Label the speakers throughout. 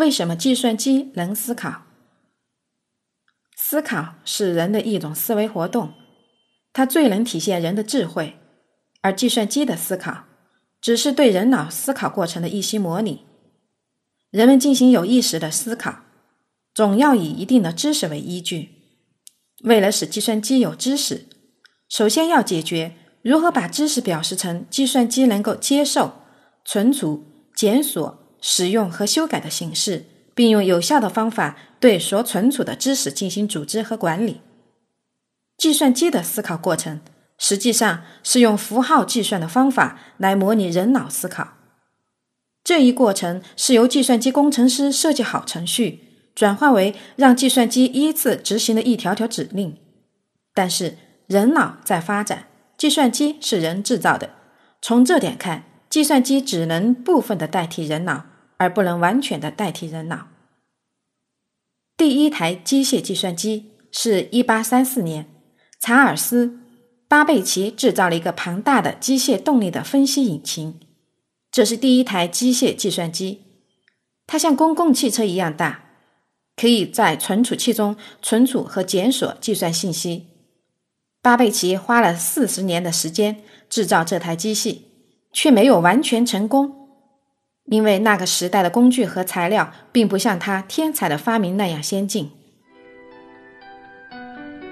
Speaker 1: 为什么计算机能思考？思考是人的一种思维活动，它最能体现人的智慧，而计算机的思考只是对人脑思考过程的一些模拟。人们进行有意识的思考，总要以一定的知识为依据。为了使计算机有知识，首先要解决如何把知识表示成计算机能够接受、存储、检索。使用和修改的形式，并用有效的方法对所存储的知识进行组织和管理。计算机的思考过程实际上是用符号计算的方法来模拟人脑思考。这一过程是由计算机工程师设计好程序，转化为让计算机依次执行的一条条指令。但是人脑在发展，计算机是人制造的。从这点看，计算机只能部分的代替人脑。而不能完全的代替人脑。第一台机械计算机是一八三四年，查尔斯·巴贝奇制造了一个庞大的机械动力的分析引擎，这是第一台机械计算机。它像公共汽车一样大，可以在存储器中存储和检索计算信息。巴贝奇花了四十年的时间制造这台机器，却没有完全成功。因为那个时代的工具和材料并不像他天才的发明那样先进。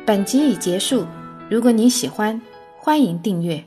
Speaker 1: 本集已结束，如果你喜欢，欢迎订阅。